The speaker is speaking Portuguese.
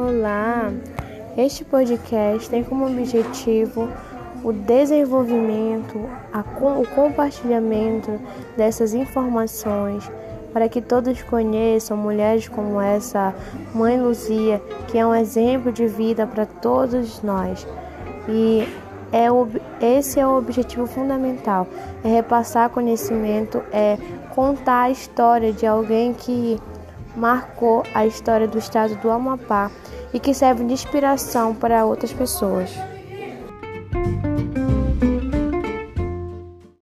Olá! Este podcast tem como objetivo o desenvolvimento, o compartilhamento dessas informações para que todos conheçam mulheres como essa Mãe Luzia, que é um exemplo de vida para todos nós. E é esse é o objetivo fundamental, é repassar conhecimento, é contar a história de alguém que marcou a história do estado do Amapá e que serve de inspiração para outras pessoas.